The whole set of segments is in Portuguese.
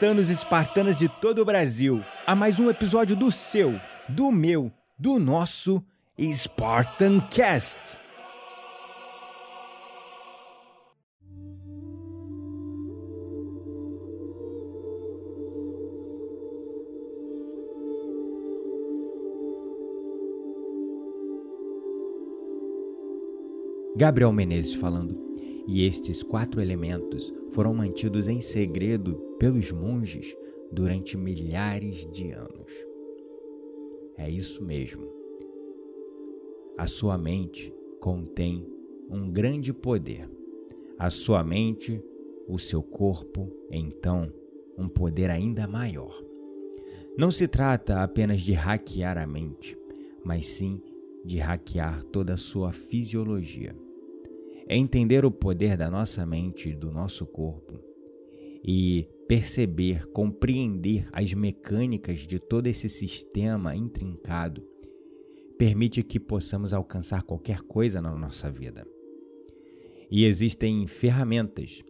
Espartanos e espartanas de todo o Brasil, a mais um episódio do seu, do meu, do nosso Spartan Cast. Gabriel Menezes falando. E estes quatro elementos foram mantidos em segredo pelos monges durante milhares de anos. É isso mesmo. A sua mente contém um grande poder. A sua mente, o seu corpo, então, um poder ainda maior. Não se trata apenas de hackear a mente, mas sim de hackear toda a sua fisiologia. É entender o poder da nossa mente e do nosso corpo e perceber, compreender as mecânicas de todo esse sistema intrincado permite que possamos alcançar qualquer coisa na nossa vida. E existem ferramentas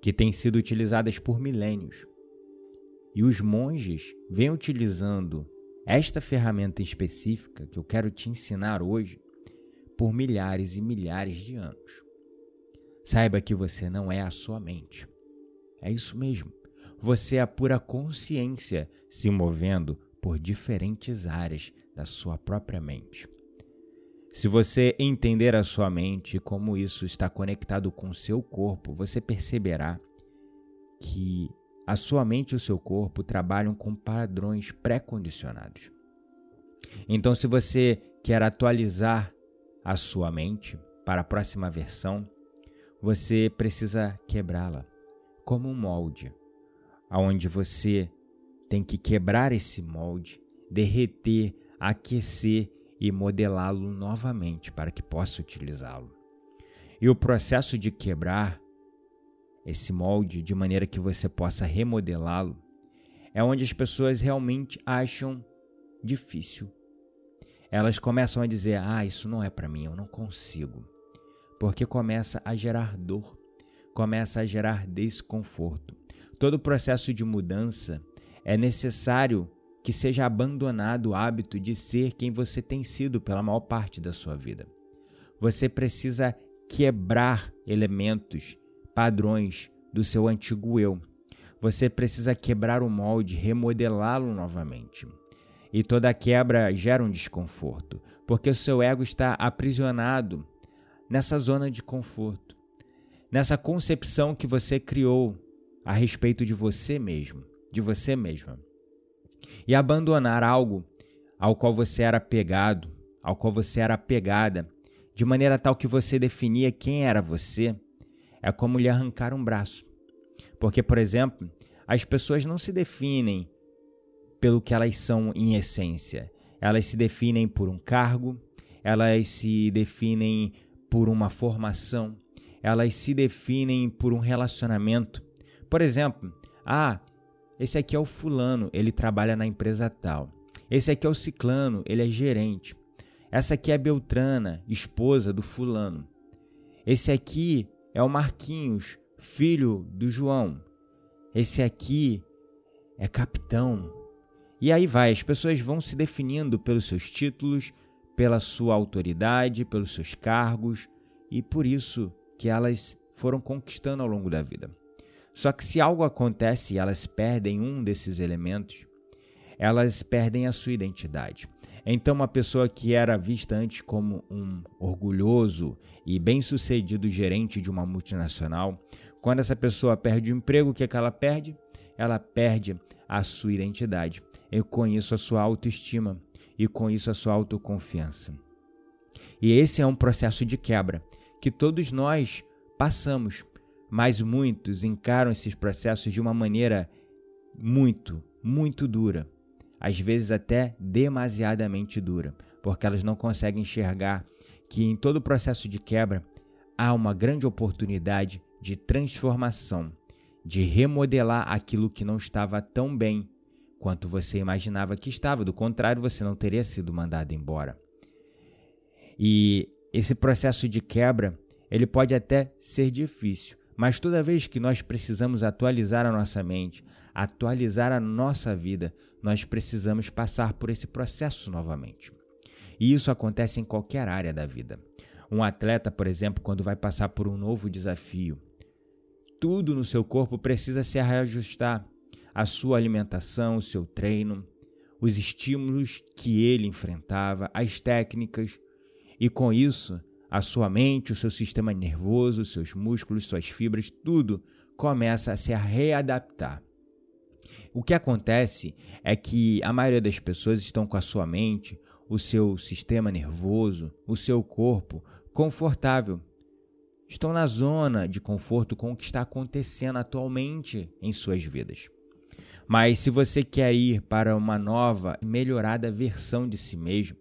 que têm sido utilizadas por milênios. E os monges vêm utilizando esta ferramenta específica que eu quero te ensinar hoje por milhares e milhares de anos. Saiba que você não é a sua mente. É isso mesmo. Você é a pura consciência se movendo por diferentes áreas da sua própria mente. Se você entender a sua mente e como isso está conectado com o seu corpo, você perceberá que a sua mente e o seu corpo trabalham com padrões pré-condicionados. Então, se você quer atualizar a sua mente para a próxima versão, você precisa quebrá-la como um molde, aonde você tem que quebrar esse molde, derreter, aquecer e modelá-lo novamente para que possa utilizá-lo. E o processo de quebrar esse molde de maneira que você possa remodelá-lo é onde as pessoas realmente acham difícil. Elas começam a dizer: "Ah, isso não é para mim, eu não consigo" porque começa a gerar dor, começa a gerar desconforto. Todo processo de mudança é necessário que seja abandonado o hábito de ser quem você tem sido pela maior parte da sua vida. Você precisa quebrar elementos, padrões do seu antigo eu. Você precisa quebrar o molde, remodelá-lo novamente. E toda quebra gera um desconforto, porque o seu ego está aprisionado nessa zona de conforto, nessa concepção que você criou a respeito de você mesmo, de você mesma. E abandonar algo ao qual você era apegado, ao qual você era apegada, de maneira tal que você definia quem era você, é como lhe arrancar um braço. Porque, por exemplo, as pessoas não se definem pelo que elas são em essência. Elas se definem por um cargo, elas se definem por uma formação, elas se definem por um relacionamento. Por exemplo, ah, esse aqui é o fulano, ele trabalha na empresa tal. Esse aqui é o ciclano, ele é gerente. Essa aqui é Beltrana, esposa do fulano. Esse aqui é o Marquinhos, filho do João. Esse aqui é capitão. E aí vai, as pessoas vão se definindo pelos seus títulos, pela sua autoridade, pelos seus cargos e por isso que elas foram conquistando ao longo da vida. Só que se algo acontece e elas perdem um desses elementos, elas perdem a sua identidade. Então, uma pessoa que era vista antes como um orgulhoso e bem-sucedido gerente de uma multinacional, quando essa pessoa perde o emprego, o que, é que ela perde? Ela perde a sua identidade. Eu conheço a sua autoestima e com isso a sua autoconfiança. E esse é um processo de quebra que todos nós passamos, mas muitos encaram esses processos de uma maneira muito, muito dura, às vezes até demasiadamente dura, porque elas não conseguem enxergar que em todo o processo de quebra há uma grande oportunidade de transformação, de remodelar aquilo que não estava tão bem quanto você imaginava que estava, do contrário, você não teria sido mandado embora. E esse processo de quebra, ele pode até ser difícil, mas toda vez que nós precisamos atualizar a nossa mente, atualizar a nossa vida, nós precisamos passar por esse processo novamente. E isso acontece em qualquer área da vida. Um atleta, por exemplo, quando vai passar por um novo desafio, tudo no seu corpo precisa se reajustar. A sua alimentação, o seu treino, os estímulos que ele enfrentava, as técnicas, e com isso, a sua mente, o seu sistema nervoso, seus músculos, suas fibras, tudo começa a se readaptar. O que acontece é que a maioria das pessoas estão com a sua mente, o seu sistema nervoso, o seu corpo confortável. Estão na zona de conforto com o que está acontecendo atualmente em suas vidas. Mas se você quer ir para uma nova, melhorada versão de si mesmo,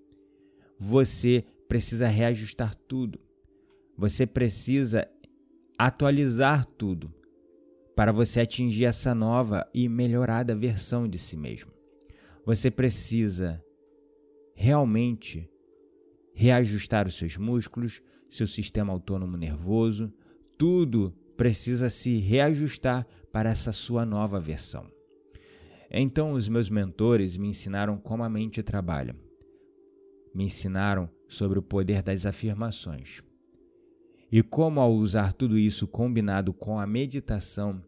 você precisa reajustar tudo. Você precisa atualizar tudo para você atingir essa nova e melhorada versão de si mesmo. Você precisa realmente reajustar os seus músculos, seu sistema autônomo nervoso, tudo precisa se reajustar para essa sua nova versão. Então, os meus mentores me ensinaram como a mente trabalha. Me ensinaram sobre o poder das afirmações. E como, ao usar tudo isso combinado com a meditação,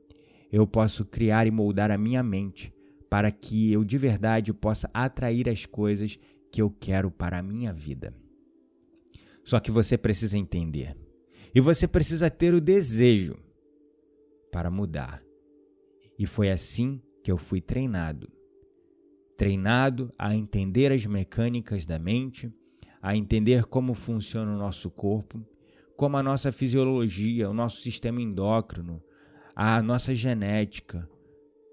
eu posso criar e moldar a minha mente para que eu de verdade possa atrair as coisas que eu quero para a minha vida. Só que você precisa entender. E você precisa ter o desejo para mudar. E foi assim que eu fui treinado. Treinado a entender as mecânicas da mente, a entender como funciona o nosso corpo como a nossa fisiologia, o nosso sistema endócrino, a nossa genética,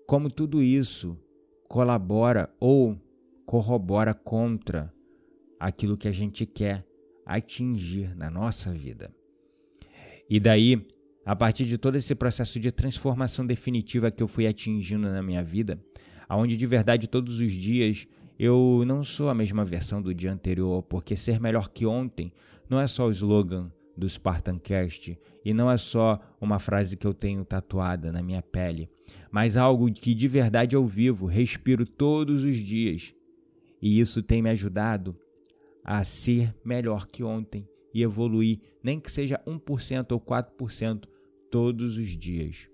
como tudo isso colabora ou corrobora contra aquilo que a gente quer atingir na nossa vida. E daí, a partir de todo esse processo de transformação definitiva que eu fui atingindo na minha vida, aonde de verdade todos os dias eu não sou a mesma versão do dia anterior, porque ser melhor que ontem não é só o slogan do Spartancast e não é só uma frase que eu tenho tatuada na minha pele, mas algo que de verdade eu vivo, respiro todos os dias. E isso tem me ajudado a ser melhor que ontem e evoluir, nem que seja 1% ou 4% todos os dias.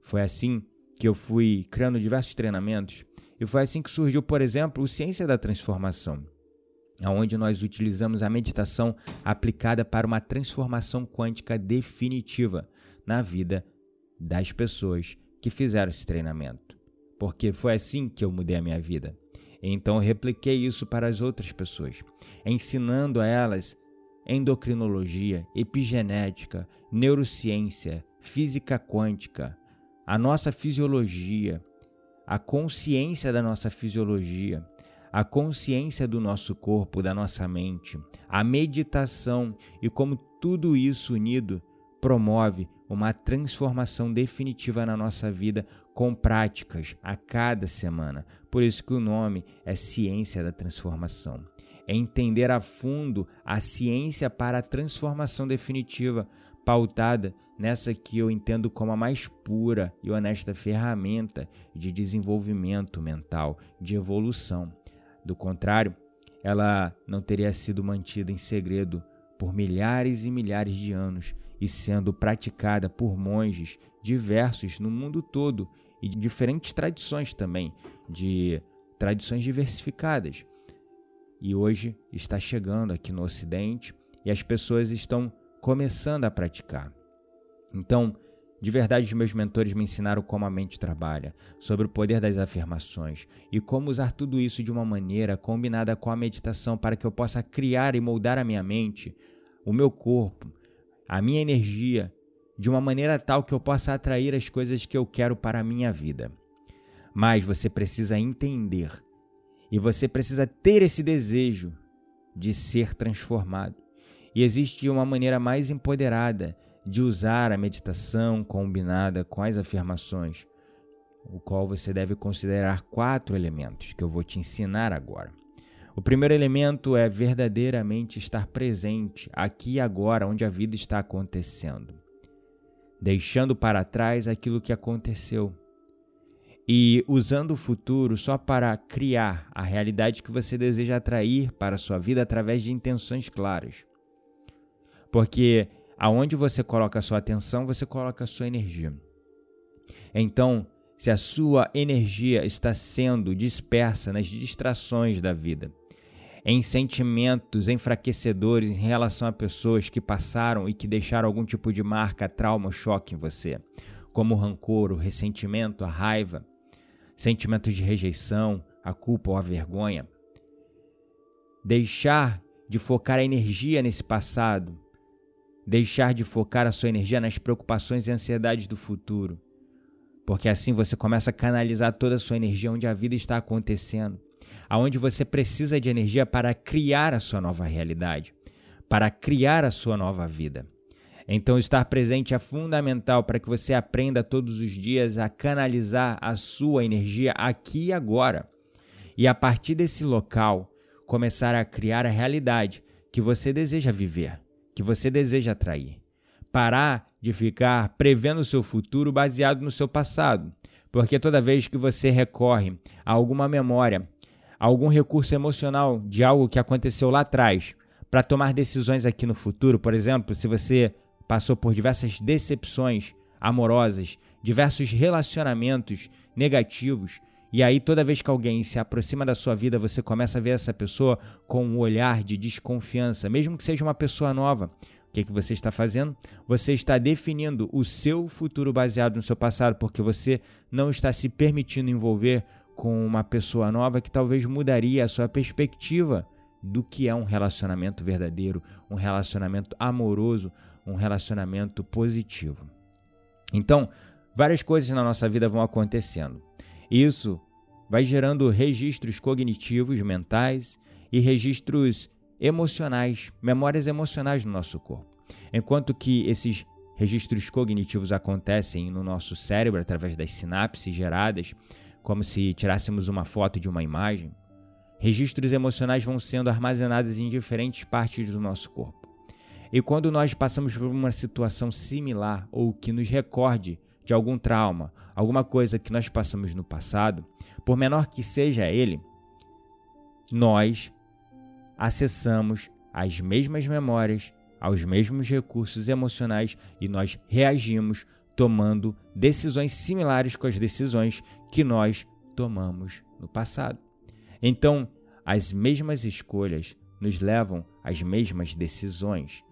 Foi assim que eu fui criando diversos treinamentos e foi assim que surgiu, por exemplo, o Ciência da Transformação onde nós utilizamos a meditação aplicada para uma transformação quântica definitiva na vida das pessoas que fizeram esse treinamento. Porque foi assim que eu mudei a minha vida. Então eu repliquei isso para as outras pessoas, ensinando a elas endocrinologia, epigenética, neurociência, física quântica, a nossa fisiologia, a consciência da nossa fisiologia, a consciência do nosso corpo, da nossa mente, a meditação e como tudo isso unido promove uma transformação definitiva na nossa vida com práticas a cada semana. Por isso que o nome é Ciência da Transformação. É entender a fundo a ciência para a transformação definitiva, pautada nessa que eu entendo como a mais pura e honesta ferramenta de desenvolvimento mental, de evolução. Do contrário, ela não teria sido mantida em segredo por milhares e milhares de anos e sendo praticada por monges diversos no mundo todo e de diferentes tradições também, de tradições diversificadas. E hoje está chegando aqui no Ocidente e as pessoas estão começando a praticar. Então, De verdade, meus mentores me ensinaram como a mente trabalha, sobre o poder das afirmações e como usar tudo isso de uma maneira combinada com a meditação para que eu possa criar e moldar a minha mente, o meu corpo, a minha energia, de uma maneira tal que eu possa atrair as coisas que eu quero para a minha vida. Mas você precisa entender e você precisa ter esse desejo de ser transformado. E existe uma maneira mais empoderada de usar a meditação combinada com as afirmações, o qual você deve considerar quatro elementos que eu vou te ensinar agora. O primeiro elemento é verdadeiramente estar presente aqui e agora, onde a vida está acontecendo, deixando para trás aquilo que aconteceu e usando o futuro só para criar a realidade que você deseja atrair para a sua vida através de intenções claras. Porque aonde você coloca a sua atenção, você coloca a sua energia. Então, se a sua energia está sendo dispersa nas distrações da vida, em sentimentos enfraquecedores em relação a pessoas que passaram e que deixaram algum tipo de marca, trauma, choque em você, como o rancor, o ressentimento, a raiva, sentimentos de rejeição, a culpa ou a vergonha. Deixar de focar a energia nesse passado deixar de focar a sua energia nas preocupações e ansiedades do futuro. Porque assim você começa a canalizar toda a sua energia onde a vida está acontecendo, aonde você precisa de energia para criar a sua nova realidade, para criar a sua nova vida. Então, estar presente é fundamental para que você aprenda todos os dias a canalizar a sua energia aqui e agora. E a partir desse local, começar a criar a realidade que você deseja viver que você deseja atrair. Parar de ficar prevendo o seu futuro baseado no seu passado, porque toda vez que você recorre a alguma memória, a algum recurso emocional de algo que aconteceu lá atrás, para tomar decisões aqui no futuro, por exemplo, se você passou por diversas decepções amorosas, diversos relacionamentos negativos, e aí, toda vez que alguém se aproxima da sua vida, você começa a ver essa pessoa com um olhar de desconfiança, mesmo que seja uma pessoa nova. O que, que você está fazendo? Você está definindo o seu futuro baseado no seu passado, porque você não está se permitindo envolver com uma pessoa nova que talvez mudaria a sua perspectiva do que é um relacionamento verdadeiro, um relacionamento amoroso, um relacionamento positivo. Então, várias coisas na nossa vida vão acontecendo. Isso vai gerando registros cognitivos mentais e registros emocionais, memórias emocionais no nosso corpo. Enquanto que esses registros cognitivos acontecem no nosso cérebro através das sinapses geradas, como se tirássemos uma foto de uma imagem, registros emocionais vão sendo armazenados em diferentes partes do nosso corpo. E quando nós passamos por uma situação similar ou que nos recorde de algum trauma, alguma coisa que nós passamos no passado, por menor que seja ele, nós acessamos as mesmas memórias, aos mesmos recursos emocionais e nós reagimos tomando decisões similares com as decisões que nós tomamos no passado. Então, as mesmas escolhas nos levam às mesmas decisões,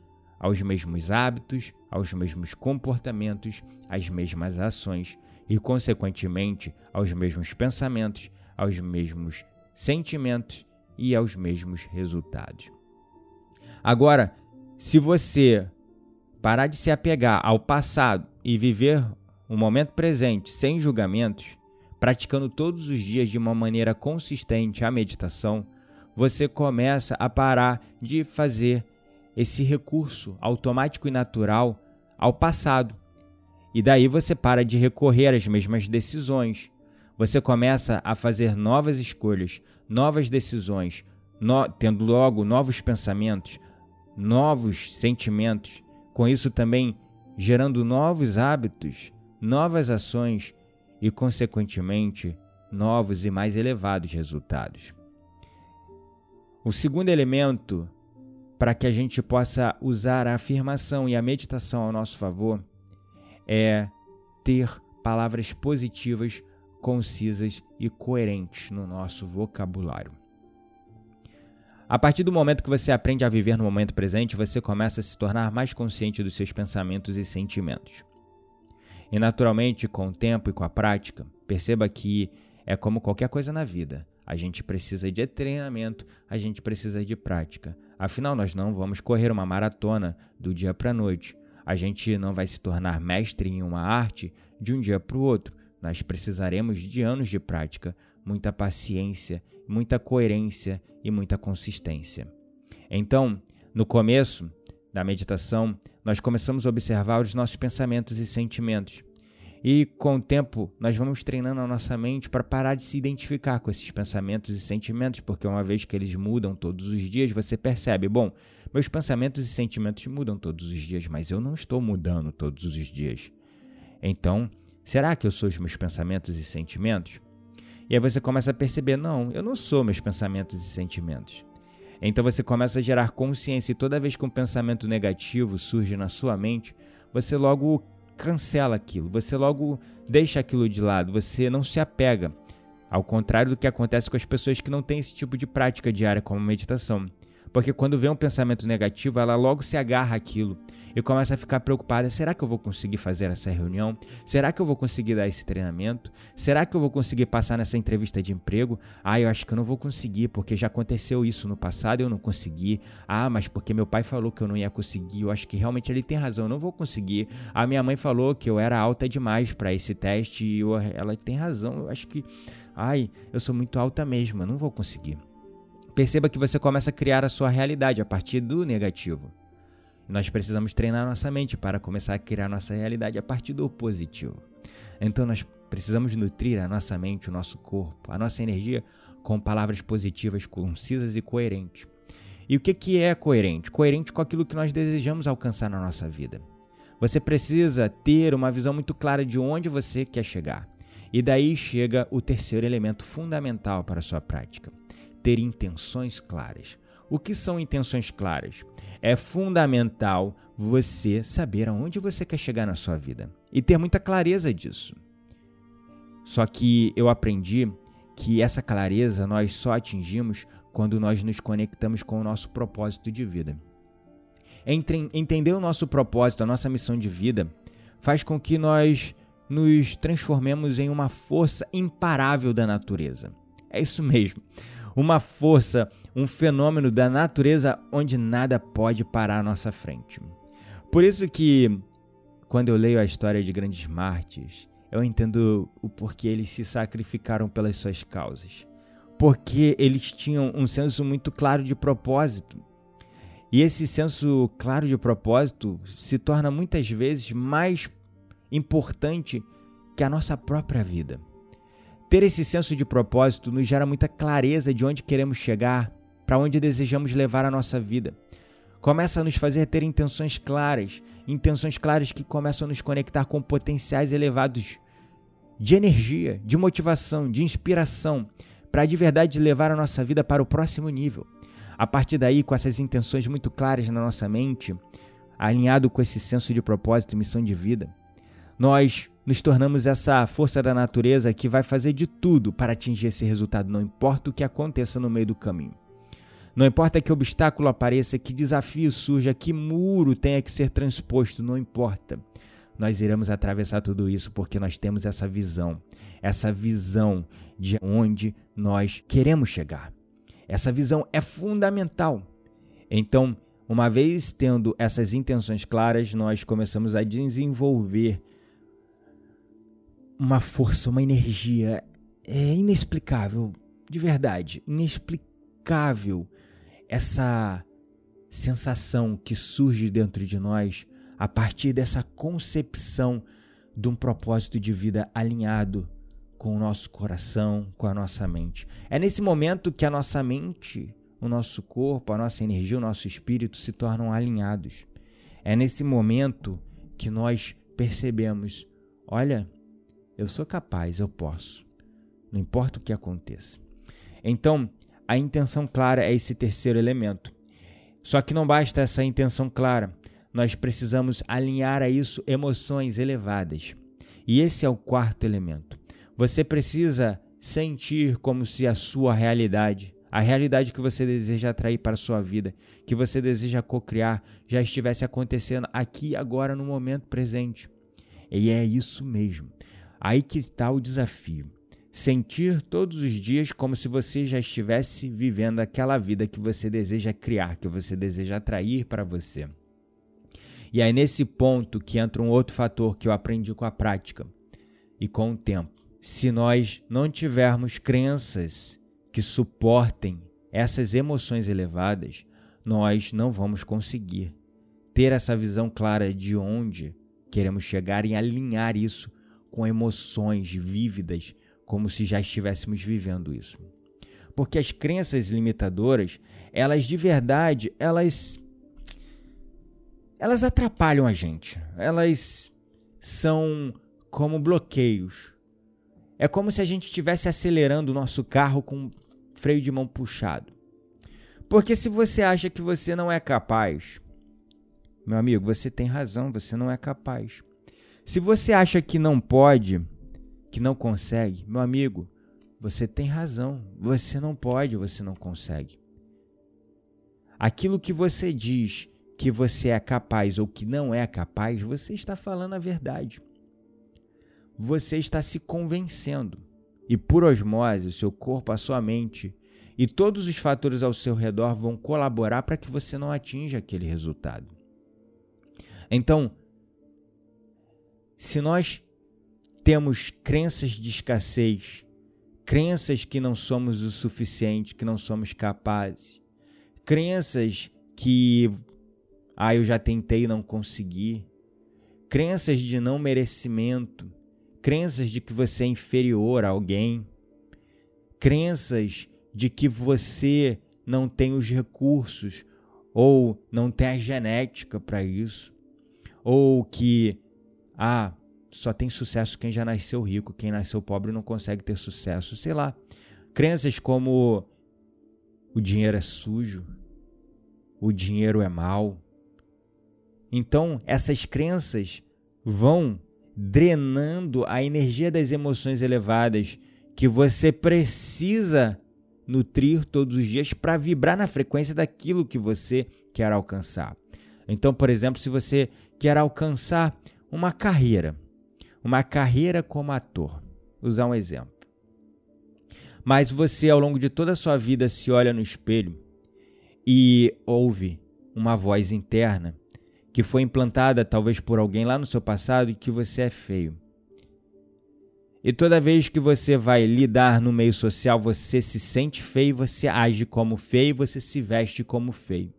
aos mesmos hábitos, aos mesmos comportamentos, às mesmas ações e, consequentemente, aos mesmos pensamentos, aos mesmos sentimentos e aos mesmos resultados. Agora, se você parar de se apegar ao passado e viver o momento presente sem julgamentos, praticando todos os dias de uma maneira consistente a meditação, você começa a parar de fazer esse recurso automático e natural ao passado. E daí você para de recorrer às mesmas decisões. Você começa a fazer novas escolhas, novas decisões, no, tendo logo novos pensamentos, novos sentimentos, com isso também gerando novos hábitos, novas ações e, consequentemente, novos e mais elevados resultados. O segundo elemento para que a gente possa usar a afirmação e a meditação ao nosso favor é ter palavras positivas, concisas e coerentes no nosso vocabulário. A partir do momento que você aprende a viver no momento presente, você começa a se tornar mais consciente dos seus pensamentos e sentimentos. E naturalmente, com o tempo e com a prática, perceba que é como qualquer coisa na vida. A gente precisa de treinamento, a gente precisa de prática. Afinal, nós não vamos correr uma maratona do dia para a noite. A gente não vai se tornar mestre em uma arte de um dia para o outro. Nós precisaremos de anos de prática, muita paciência, muita coerência e muita consistência. Então, no começo da meditação, nós começamos a observar os nossos pensamentos e sentimentos. E com o tempo, nós vamos treinando a nossa mente para parar de se identificar com esses pensamentos e sentimentos, porque uma vez que eles mudam todos os dias, você percebe: bom, meus pensamentos e sentimentos mudam todos os dias, mas eu não estou mudando todos os dias. Então, será que eu sou os meus pensamentos e sentimentos? E aí você começa a perceber: não, eu não sou meus pensamentos e sentimentos. Então você começa a gerar consciência e toda vez que um pensamento negativo surge na sua mente, você logo cancela aquilo, você logo deixa aquilo de lado, você não se apega. Ao contrário do que acontece com as pessoas que não têm esse tipo de prática diária como meditação. Porque quando vem um pensamento negativo, ela logo se agarra àquilo e começa a ficar preocupada: será que eu vou conseguir fazer essa reunião? Será que eu vou conseguir dar esse treinamento? Será que eu vou conseguir passar nessa entrevista de emprego? Ah, eu acho que eu não vou conseguir, porque já aconteceu isso no passado e eu não consegui. Ah, mas porque meu pai falou que eu não ia conseguir, eu acho que realmente ele tem razão, eu não vou conseguir. A minha mãe falou que eu era alta demais para esse teste e eu, ela tem razão, eu acho que. Ai, eu sou muito alta mesmo, eu não vou conseguir. Perceba que você começa a criar a sua realidade a partir do negativo. Nós precisamos treinar nossa mente para começar a criar nossa realidade a partir do positivo. Então nós precisamos nutrir a nossa mente, o nosso corpo, a nossa energia com palavras positivas, concisas e coerentes. E o que, que é coerente? Coerente com aquilo que nós desejamos alcançar na nossa vida. Você precisa ter uma visão muito clara de onde você quer chegar. E daí chega o terceiro elemento fundamental para a sua prática ter intenções claras. O que são intenções claras? É fundamental você saber aonde você quer chegar na sua vida e ter muita clareza disso. Só que eu aprendi que essa clareza nós só atingimos quando nós nos conectamos com o nosso propósito de vida. Entender o nosso propósito, a nossa missão de vida, faz com que nós nos transformemos em uma força imparável da natureza. É isso mesmo uma força, um fenômeno da natureza onde nada pode parar à nossa frente. Por isso que quando eu leio a história de grandes mártires, eu entendo o porquê eles se sacrificaram pelas suas causas. Porque eles tinham um senso muito claro de propósito. E esse senso claro de propósito se torna muitas vezes mais importante que a nossa própria vida. Ter esse senso de propósito nos gera muita clareza de onde queremos chegar, para onde desejamos levar a nossa vida. Começa a nos fazer ter intenções claras, intenções claras que começam a nos conectar com potenciais elevados de energia, de motivação, de inspiração, para de verdade levar a nossa vida para o próximo nível. A partir daí, com essas intenções muito claras na nossa mente, alinhado com esse senso de propósito e missão de vida, nós nos tornamos essa força da natureza que vai fazer de tudo para atingir esse resultado, não importa o que aconteça no meio do caminho. Não importa que obstáculo apareça, que desafio surja, que muro tenha que ser transposto, não importa. Nós iremos atravessar tudo isso porque nós temos essa visão, essa visão de onde nós queremos chegar. Essa visão é fundamental. Então, uma vez tendo essas intenções claras, nós começamos a desenvolver uma força, uma energia é inexplicável, de verdade, inexplicável essa sensação que surge dentro de nós a partir dessa concepção de um propósito de vida alinhado com o nosso coração, com a nossa mente. É nesse momento que a nossa mente, o nosso corpo, a nossa energia, o nosso espírito se tornam alinhados. É nesse momento que nós percebemos: olha, eu sou capaz, eu posso. Não importa o que aconteça. Então, a intenção clara é esse terceiro elemento. Só que não basta essa intenção clara, nós precisamos alinhar a isso emoções elevadas. E esse é o quarto elemento. Você precisa sentir como se a sua realidade, a realidade que você deseja atrair para a sua vida, que você deseja cocriar, já estivesse acontecendo aqui agora no momento presente. E é isso mesmo. Aí que está o desafio. Sentir todos os dias como se você já estivesse vivendo aquela vida que você deseja criar, que você deseja atrair para você. E aí, nesse ponto que entra um outro fator que eu aprendi com a prática e com o tempo. Se nós não tivermos crenças que suportem essas emoções elevadas, nós não vamos conseguir ter essa visão clara de onde queremos chegar e alinhar isso com emoções vívidas, como se já estivéssemos vivendo isso. Porque as crenças limitadoras, elas de verdade, elas elas atrapalham a gente. Elas são como bloqueios. É como se a gente estivesse acelerando o nosso carro com freio de mão puxado. Porque se você acha que você não é capaz, meu amigo, você tem razão, você não é capaz. Se você acha que não pode, que não consegue, meu amigo, você tem razão, você não pode, você não consegue. Aquilo que você diz que você é capaz ou que não é capaz, você está falando a verdade. Você está se convencendo. E por osmose, o seu corpo, a sua mente e todos os fatores ao seu redor vão colaborar para que você não atinja aquele resultado. Então, se nós temos crenças de escassez, crenças que não somos o suficiente, que não somos capazes, crenças que ah, eu já tentei e não consegui, crenças de não merecimento, crenças de que você é inferior a alguém, crenças de que você não tem os recursos ou não tem a genética para isso, ou que ah, só tem sucesso quem já nasceu rico, quem nasceu pobre não consegue ter sucesso, sei lá. Crenças como o dinheiro é sujo, o dinheiro é mal. Então, essas crenças vão drenando a energia das emoções elevadas que você precisa nutrir todos os dias para vibrar na frequência daquilo que você quer alcançar. Então, por exemplo, se você quer alcançar uma carreira, uma carreira como ator, vou usar um exemplo. Mas você, ao longo de toda a sua vida, se olha no espelho e ouve uma voz interna que foi implantada talvez por alguém lá no seu passado e que você é feio. E toda vez que você vai lidar no meio social, você se sente feio, você age como feio, você se veste como feio.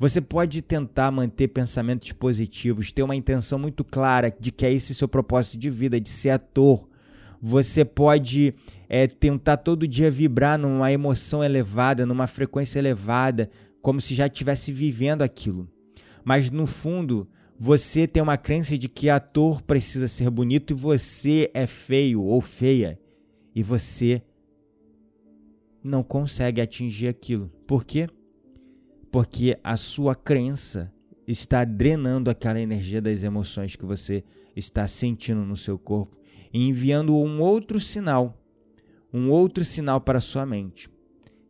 Você pode tentar manter pensamentos positivos, ter uma intenção muito clara de que é esse seu propósito de vida, de ser ator. Você pode é, tentar todo dia vibrar numa emoção elevada, numa frequência elevada, como se já estivesse vivendo aquilo. Mas no fundo, você tem uma crença de que ator precisa ser bonito e você é feio ou feia e você não consegue atingir aquilo. Por quê? Porque a sua crença está drenando aquela energia das emoções que você está sentindo no seu corpo e enviando um outro sinal, um outro sinal para a sua mente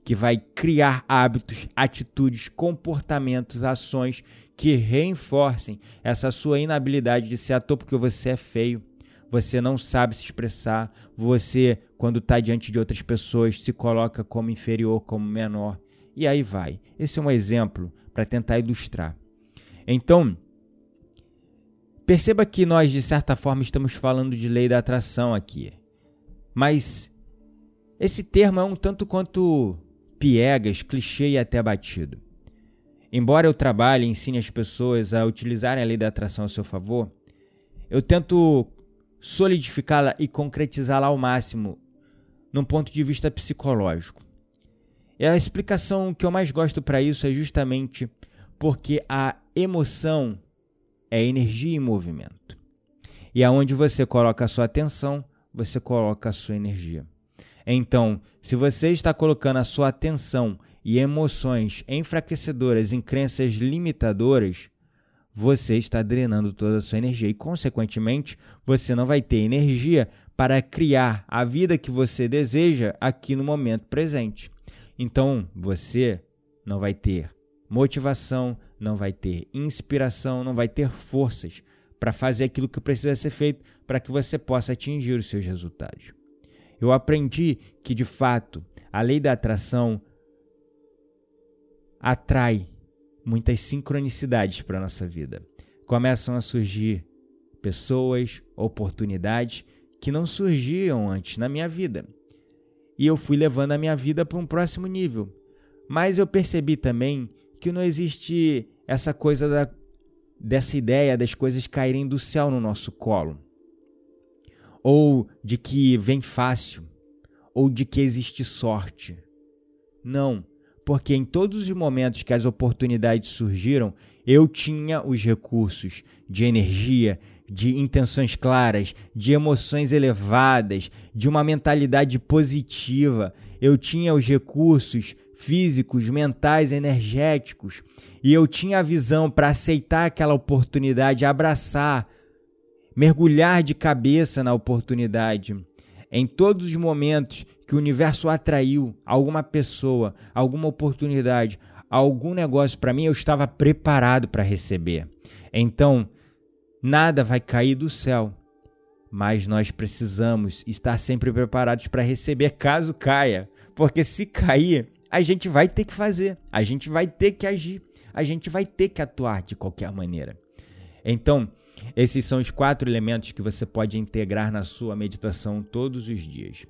que vai criar hábitos, atitudes, comportamentos, ações que reforcem essa sua inabilidade de ser ator porque você é feio, você não sabe se expressar, você, quando está diante de outras pessoas, se coloca como inferior, como menor, e aí vai. Esse é um exemplo para tentar ilustrar. Então, perceba que nós, de certa forma, estamos falando de lei da atração aqui, mas esse termo é um tanto quanto piegas, clichê e até batido. Embora eu trabalhe e ensine as pessoas a utilizarem a lei da atração a seu favor, eu tento solidificá-la e concretizá-la ao máximo num ponto de vista psicológico. E a explicação que eu mais gosto para isso é justamente porque a emoção é energia em movimento. E aonde você coloca a sua atenção, você coloca a sua energia. Então, se você está colocando a sua atenção e emoções enfraquecedoras em crenças limitadoras, você está drenando toda a sua energia e, consequentemente, você não vai ter energia para criar a vida que você deseja aqui no momento presente. Então, você não vai ter motivação, não vai ter inspiração, não vai ter forças para fazer aquilo que precisa ser feito para que você possa atingir os seus resultados. Eu aprendi que, de fato, a lei da atração atrai muitas sincronicidades para a nossa vida. Começam a surgir pessoas, oportunidades que não surgiam antes na minha vida. E eu fui levando a minha vida para um próximo nível. Mas eu percebi também que não existe essa coisa da, dessa ideia das coisas caírem do céu no nosso colo. Ou de que vem fácil, ou de que existe sorte. Não, porque em todos os momentos que as oportunidades surgiram, eu tinha os recursos de energia, de intenções claras, de emoções elevadas, de uma mentalidade positiva. Eu tinha os recursos físicos, mentais, energéticos, e eu tinha a visão para aceitar aquela oportunidade, abraçar, mergulhar de cabeça na oportunidade. Em todos os momentos que o universo atraiu alguma pessoa, alguma oportunidade, algum negócio para mim, eu estava preparado para receber. Então, nada vai cair do céu, mas nós precisamos estar sempre preparados para receber caso caia, porque se cair, a gente vai ter que fazer, a gente vai ter que agir, a gente vai ter que atuar de qualquer maneira. Então, esses são os quatro elementos que você pode integrar na sua meditação todos os dias.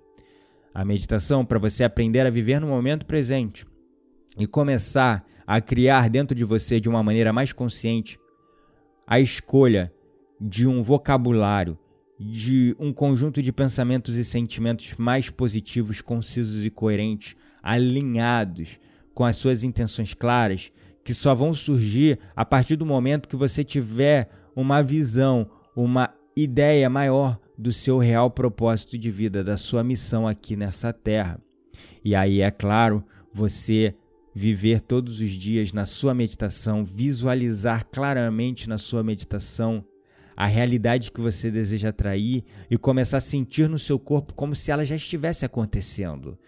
A meditação para você aprender a viver no momento presente e começar a criar dentro de você de uma maneira mais consciente a escolha de um vocabulário, de um conjunto de pensamentos e sentimentos mais positivos, concisos e coerentes, alinhados com as suas intenções claras, que só vão surgir a partir do momento que você tiver uma visão, uma ideia maior do seu real propósito de vida, da sua missão aqui nessa terra. E aí, é claro, você viver todos os dias na sua meditação, visualizar claramente na sua meditação a realidade que você deseja atrair e começar a sentir no seu corpo como se ela já estivesse acontecendo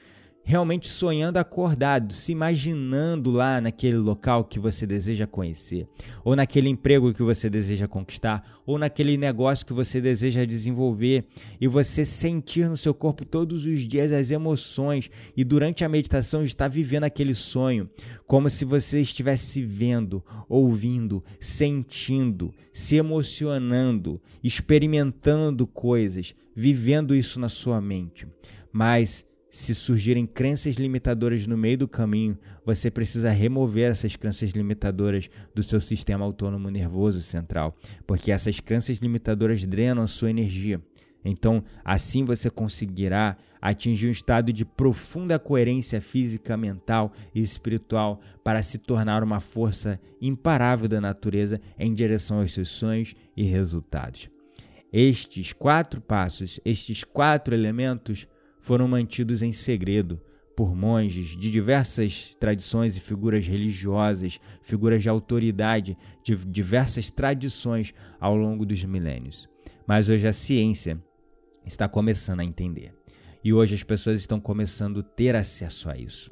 realmente sonhando acordado, se imaginando lá naquele local que você deseja conhecer, ou naquele emprego que você deseja conquistar, ou naquele negócio que você deseja desenvolver, e você sentir no seu corpo todos os dias as emoções e durante a meditação estar vivendo aquele sonho, como se você estivesse vendo, ouvindo, sentindo, se emocionando, experimentando coisas, vivendo isso na sua mente. Mas se surgirem crenças limitadoras no meio do caminho, você precisa remover essas crenças limitadoras do seu sistema autônomo nervoso central, porque essas crenças limitadoras drenam a sua energia. Então, assim você conseguirá atingir um estado de profunda coerência física, mental e espiritual para se tornar uma força imparável da natureza em direção aos seus sonhos e resultados. Estes quatro passos, estes quatro elementos foram mantidos em segredo por monges de diversas tradições e figuras religiosas, figuras de autoridade de diversas tradições ao longo dos milênios. Mas hoje a ciência está começando a entender. E hoje as pessoas estão começando a ter acesso a isso.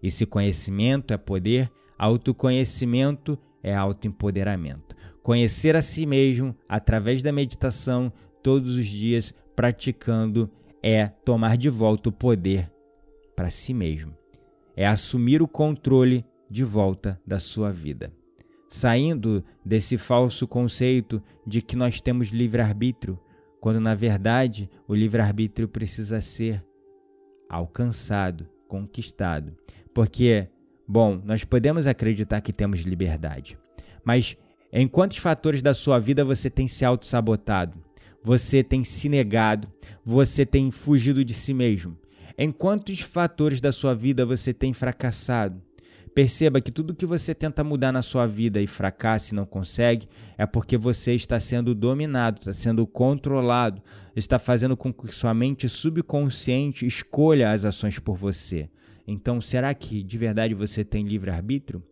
Esse conhecimento é poder, autoconhecimento é autoempoderamento. Conhecer a si mesmo através da meditação todos os dias, praticando é tomar de volta o poder para si mesmo. É assumir o controle de volta da sua vida. Saindo desse falso conceito de que nós temos livre-arbítrio, quando na verdade o livre-arbítrio precisa ser alcançado, conquistado. Porque, bom, nós podemos acreditar que temos liberdade, mas em quantos fatores da sua vida você tem se auto-sabotado? Você tem se negado, você tem fugido de si mesmo? Em quantos fatores da sua vida você tem fracassado? Perceba que tudo que você tenta mudar na sua vida e fracassa e não consegue é porque você está sendo dominado, está sendo controlado, está fazendo com que sua mente subconsciente escolha as ações por você. Então, será que de verdade você tem livre-arbítrio?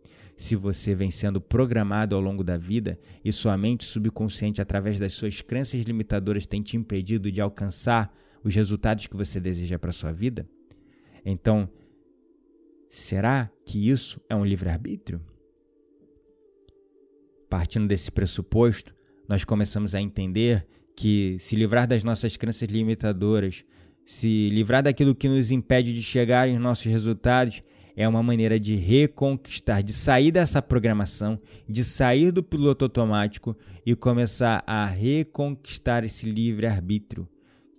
Se você vem sendo programado ao longo da vida e sua mente subconsciente, através das suas crenças limitadoras, tem te impedido de alcançar os resultados que você deseja para sua vida? Então, será que isso é um livre-arbítrio? Partindo desse pressuposto, nós começamos a entender que se livrar das nossas crenças limitadoras, se livrar daquilo que nos impede de chegar em nossos resultados, é uma maneira de reconquistar, de sair dessa programação, de sair do piloto automático e começar a reconquistar esse livre-arbítrio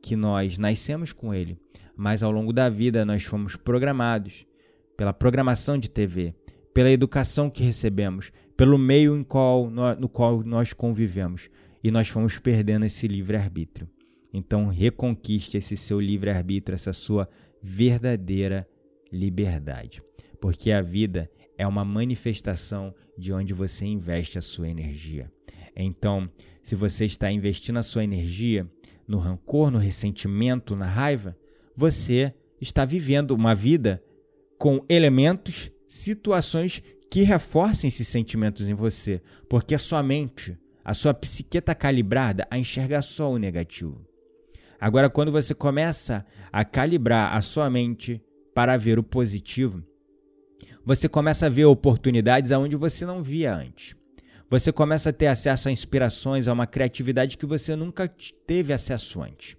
que nós nascemos com ele, mas ao longo da vida nós fomos programados pela programação de TV, pela educação que recebemos, pelo meio em qual, no qual nós convivemos e nós fomos perdendo esse livre-arbítrio. Então, reconquiste esse seu livre-arbítrio, essa sua verdadeira liberdade. Porque a vida é uma manifestação de onde você investe a sua energia. Então, se você está investindo a sua energia no rancor, no ressentimento, na raiva, você está vivendo uma vida com elementos, situações que reforcem esses sentimentos em você, porque a sua mente, a sua psique está calibrada a enxergar só o negativo. Agora, quando você começa a calibrar a sua mente para ver o positivo, você começa a ver oportunidades aonde você não via antes. Você começa a ter acesso a inspirações, a uma criatividade que você nunca teve acesso antes.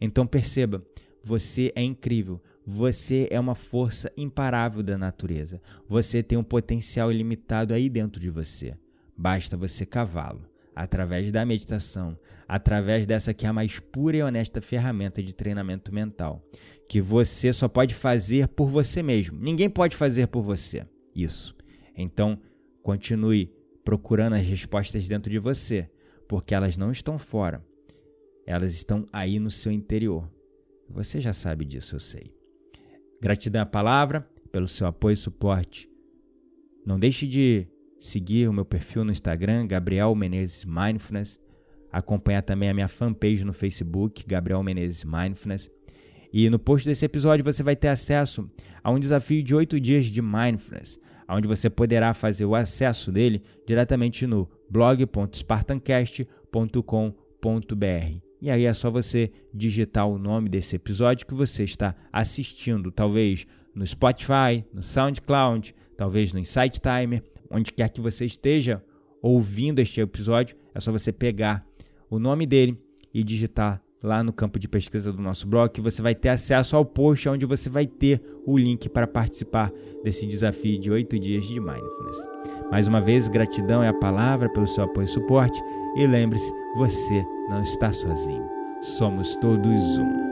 Então perceba, você é incrível. Você é uma força imparável da natureza. Você tem um potencial ilimitado aí dentro de você. Basta você cavá-lo através da meditação, através dessa que é a mais pura e honesta ferramenta de treinamento mental, que você só pode fazer por você mesmo. Ninguém pode fazer por você isso. Então, continue procurando as respostas dentro de você, porque elas não estão fora. Elas estão aí no seu interior. Você já sabe disso, eu sei. Gratidão à palavra pelo seu apoio e suporte. Não deixe de seguir o meu perfil no Instagram, Gabriel Menezes Mindfulness, acompanhar também a minha fanpage no Facebook, Gabriel Menezes Mindfulness. E no post desse episódio você vai ter acesso a um desafio de 8 dias de Mindfulness, onde você poderá fazer o acesso dele diretamente no blog.spartancast.com.br. E aí é só você digitar o nome desse episódio que você está assistindo, talvez no Spotify, no SoundCloud, talvez no Insight Timer onde quer que você esteja ouvindo este episódio, é só você pegar o nome dele e digitar lá no campo de pesquisa do nosso blog, você vai ter acesso ao post onde você vai ter o link para participar desse desafio de oito dias de Mindfulness. Mais uma vez, gratidão é a palavra pelo seu apoio e suporte. E lembre-se, você não está sozinho. Somos todos um.